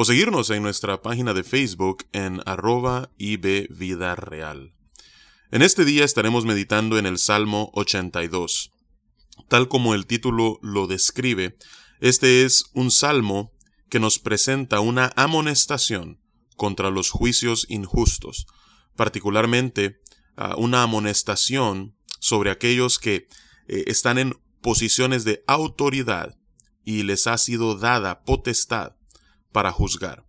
o seguirnos en nuestra página de Facebook en arroba ibvidareal. En este día estaremos meditando en el Salmo 82. Tal como el título lo describe, este es un salmo que nos presenta una amonestación contra los juicios injustos, particularmente ah, una amonestación sobre aquellos que eh, están en posiciones de autoridad y les ha sido dada potestad para juzgar.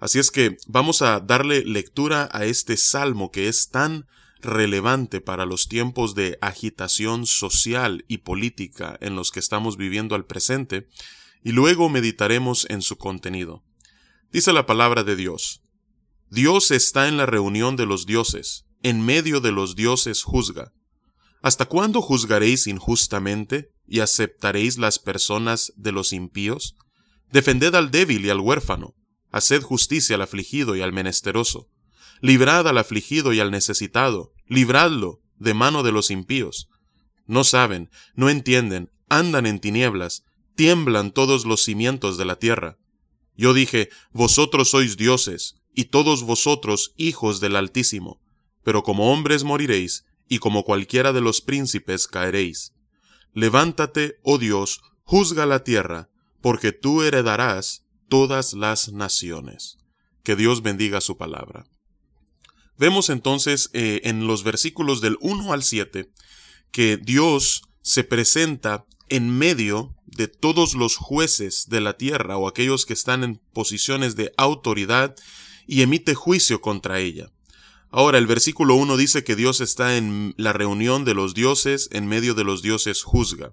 Así es que vamos a darle lectura a este salmo que es tan relevante para los tiempos de agitación social y política en los que estamos viviendo al presente, y luego meditaremos en su contenido. Dice la palabra de Dios, Dios está en la reunión de los dioses, en medio de los dioses juzga. ¿Hasta cuándo juzgaréis injustamente y aceptaréis las personas de los impíos? Defended al débil y al huérfano, haced justicia al afligido y al menesteroso, librad al afligido y al necesitado, libradlo de mano de los impíos. No saben, no entienden, andan en tinieblas, tiemblan todos los cimientos de la tierra. Yo dije, vosotros sois dioses, y todos vosotros hijos del Altísimo, pero como hombres moriréis, y como cualquiera de los príncipes caeréis. Levántate, oh Dios, juzga la tierra, porque tú heredarás todas las naciones. Que Dios bendiga su palabra. Vemos entonces eh, en los versículos del 1 al 7 que Dios se presenta en medio de todos los jueces de la tierra o aquellos que están en posiciones de autoridad y emite juicio contra ella. Ahora el versículo 1 dice que Dios está en la reunión de los dioses, en medio de los dioses juzga.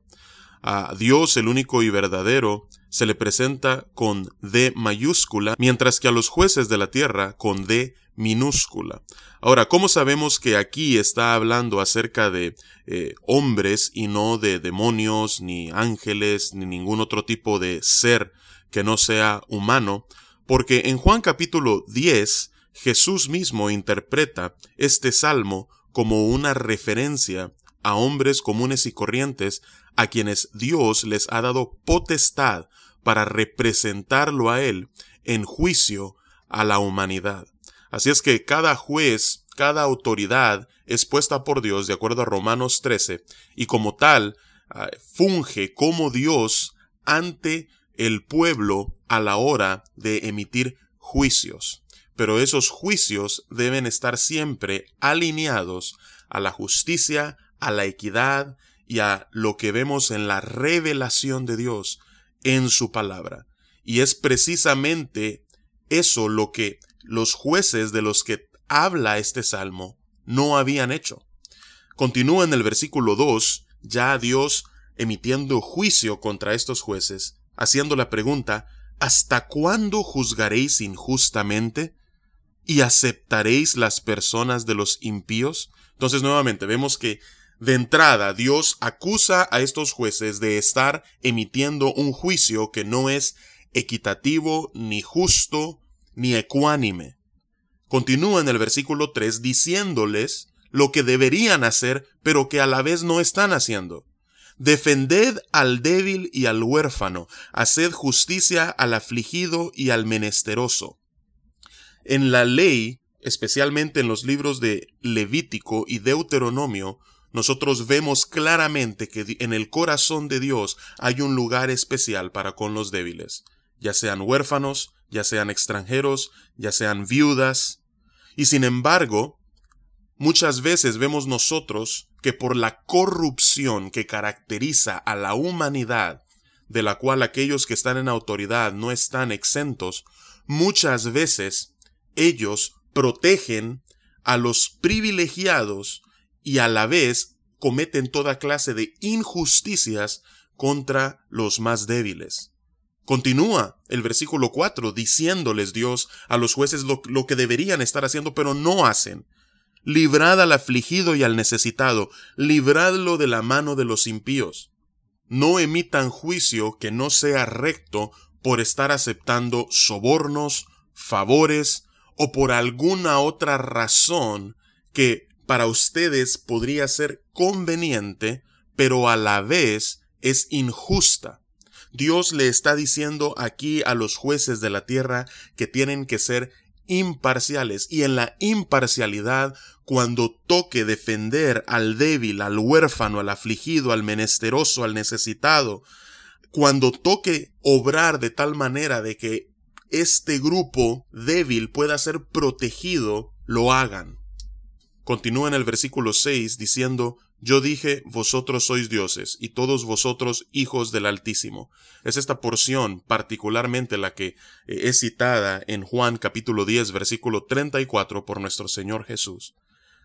A Dios, el único y verdadero, se le presenta con D mayúscula, mientras que a los jueces de la tierra con D minúscula. Ahora, ¿cómo sabemos que aquí está hablando acerca de eh, hombres y no de demonios, ni ángeles, ni ningún otro tipo de ser que no sea humano? Porque en Juan capítulo 10, Jesús mismo interpreta este salmo como una referencia a hombres comunes y corrientes a quienes Dios les ha dado potestad para representarlo a Él en juicio a la humanidad. Así es que cada juez, cada autoridad es puesta por Dios de acuerdo a Romanos 13 y como tal ah, funge como Dios ante el pueblo a la hora de emitir juicios. Pero esos juicios deben estar siempre alineados a la justicia, a la equidad y a lo que vemos en la revelación de Dios en su palabra. Y es precisamente eso lo que los jueces de los que habla este salmo no habían hecho. Continúa en el versículo 2, ya Dios emitiendo juicio contra estos jueces, haciendo la pregunta, ¿hasta cuándo juzgaréis injustamente y aceptaréis las personas de los impíos? Entonces nuevamente vemos que de entrada, Dios acusa a estos jueces de estar emitiendo un juicio que no es equitativo, ni justo, ni ecuánime. Continúa en el versículo 3 diciéndoles lo que deberían hacer, pero que a la vez no están haciendo. Defended al débil y al huérfano, haced justicia al afligido y al menesteroso. En la ley, especialmente en los libros de Levítico y Deuteronomio, nosotros vemos claramente que en el corazón de Dios hay un lugar especial para con los débiles, ya sean huérfanos, ya sean extranjeros, ya sean viudas. Y sin embargo, muchas veces vemos nosotros que por la corrupción que caracteriza a la humanidad, de la cual aquellos que están en autoridad no están exentos, muchas veces ellos protegen a los privilegiados y a la vez cometen toda clase de injusticias contra los más débiles. Continúa el versículo 4 diciéndoles Dios a los jueces lo, lo, que deberían estar haciendo, pero no hacen. Librad al afligido y al necesitado, libradlo de la mano de los impíos. No emitan juicio que no sea recto por estar aceptando sobornos, favores o por alguna otra razón que para ustedes podría ser conveniente, pero a la vez es injusta. Dios le está diciendo aquí a los jueces de la tierra que tienen que ser imparciales y en la imparcialidad cuando toque defender al débil, al huérfano, al afligido, al menesteroso, al necesitado, cuando toque obrar de tal manera de que este grupo débil pueda ser protegido, lo hagan. Continúa en el versículo 6 diciendo, Yo dije, vosotros sois dioses, y todos vosotros hijos del Altísimo. Es esta porción particularmente la que eh, es citada en Juan capítulo 10 versículo 34 por nuestro Señor Jesús.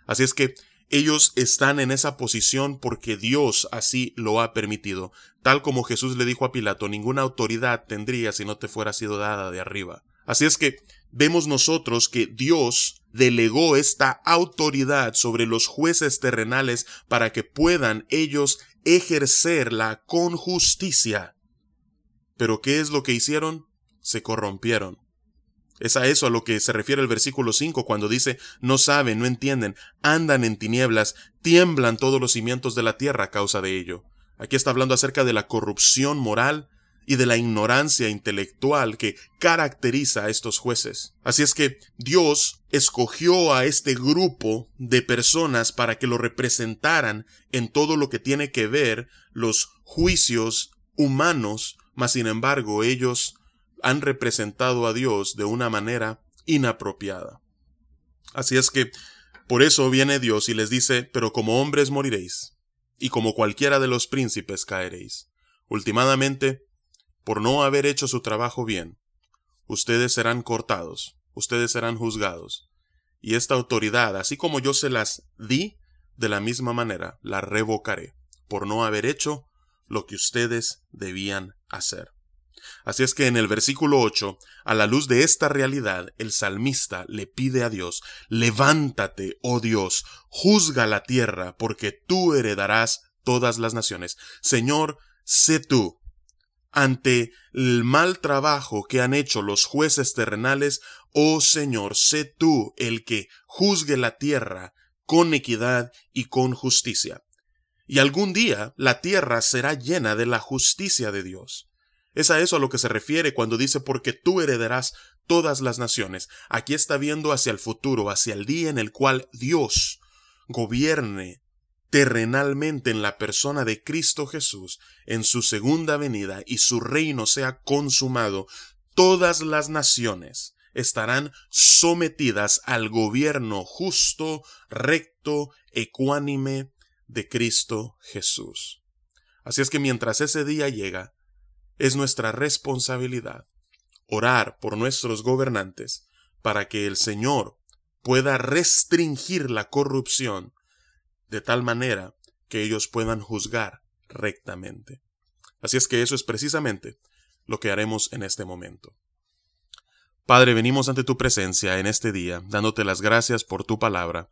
Así es que ellos están en esa posición porque Dios así lo ha permitido. Tal como Jesús le dijo a Pilato, ninguna autoridad tendría si no te fuera sido dada de arriba. Así es que vemos nosotros que Dios delegó esta autoridad sobre los jueces terrenales para que puedan ellos ejercerla con justicia. Pero ¿qué es lo que hicieron? Se corrompieron. Es a eso a lo que se refiere el versículo 5 cuando dice, no saben, no entienden, andan en tinieblas, tiemblan todos los cimientos de la tierra a causa de ello. Aquí está hablando acerca de la corrupción moral y de la ignorancia intelectual que caracteriza a estos jueces. Así es que Dios escogió a este grupo de personas para que lo representaran en todo lo que tiene que ver los juicios humanos, mas sin embargo ellos han representado a Dios de una manera inapropiada. Así es que, por eso viene Dios y les dice, pero como hombres moriréis, y como cualquiera de los príncipes caeréis. Ultimadamente, por no haber hecho su trabajo bien, ustedes serán cortados, ustedes serán juzgados, y esta autoridad, así como yo se las di, de la misma manera la revocaré, por no haber hecho lo que ustedes debían hacer. Así es que en el versículo 8, a la luz de esta realidad, el salmista le pide a Dios, levántate, oh Dios, juzga la tierra, porque tú heredarás todas las naciones. Señor, sé tú, ante el mal trabajo que han hecho los jueces terrenales, oh Señor, sé tú el que juzgue la tierra con equidad y con justicia. Y algún día la tierra será llena de la justicia de Dios. Es a eso a lo que se refiere cuando dice porque tú heredarás todas las naciones. Aquí está viendo hacia el futuro, hacia el día en el cual Dios gobierne terrenalmente en la persona de Cristo Jesús en su segunda venida y su reino sea consumado. Todas las naciones estarán sometidas al gobierno justo, recto, ecuánime de Cristo Jesús. Así es que mientras ese día llega, es nuestra responsabilidad orar por nuestros gobernantes para que el Señor pueda restringir la corrupción de tal manera que ellos puedan juzgar rectamente. Así es que eso es precisamente lo que haremos en este momento. Padre, venimos ante tu presencia en este día, dándote las gracias por tu palabra,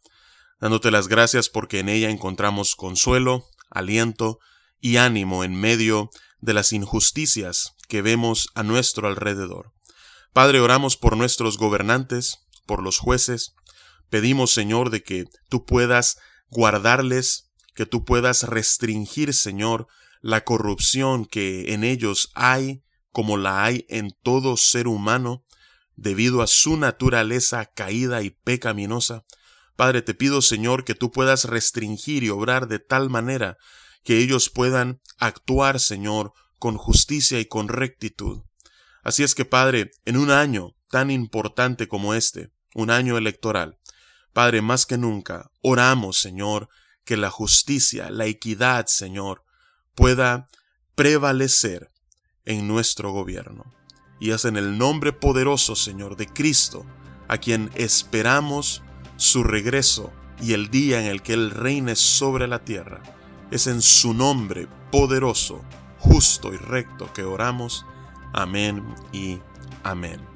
dándote las gracias porque en ella encontramos consuelo, aliento y ánimo en medio de las injusticias que vemos a nuestro alrededor. Padre, oramos por nuestros gobernantes, por los jueces, pedimos, Señor, de que tú puedas guardarles, que tú puedas restringir, Señor, la corrupción que en ellos hay, como la hay en todo ser humano, debido a su naturaleza caída y pecaminosa. Padre, te pido, Señor, que tú puedas restringir y obrar de tal manera que ellos puedan actuar, Señor, con justicia y con rectitud. Así es que, Padre, en un año tan importante como este, un año electoral, Padre, más que nunca, oramos, Señor, que la justicia, la equidad, Señor, pueda prevalecer en nuestro gobierno. Y es en el nombre poderoso, Señor, de Cristo, a quien esperamos su regreso y el día en el que Él reine sobre la tierra es en su nombre poderoso, justo y recto que oramos. Amén y amén.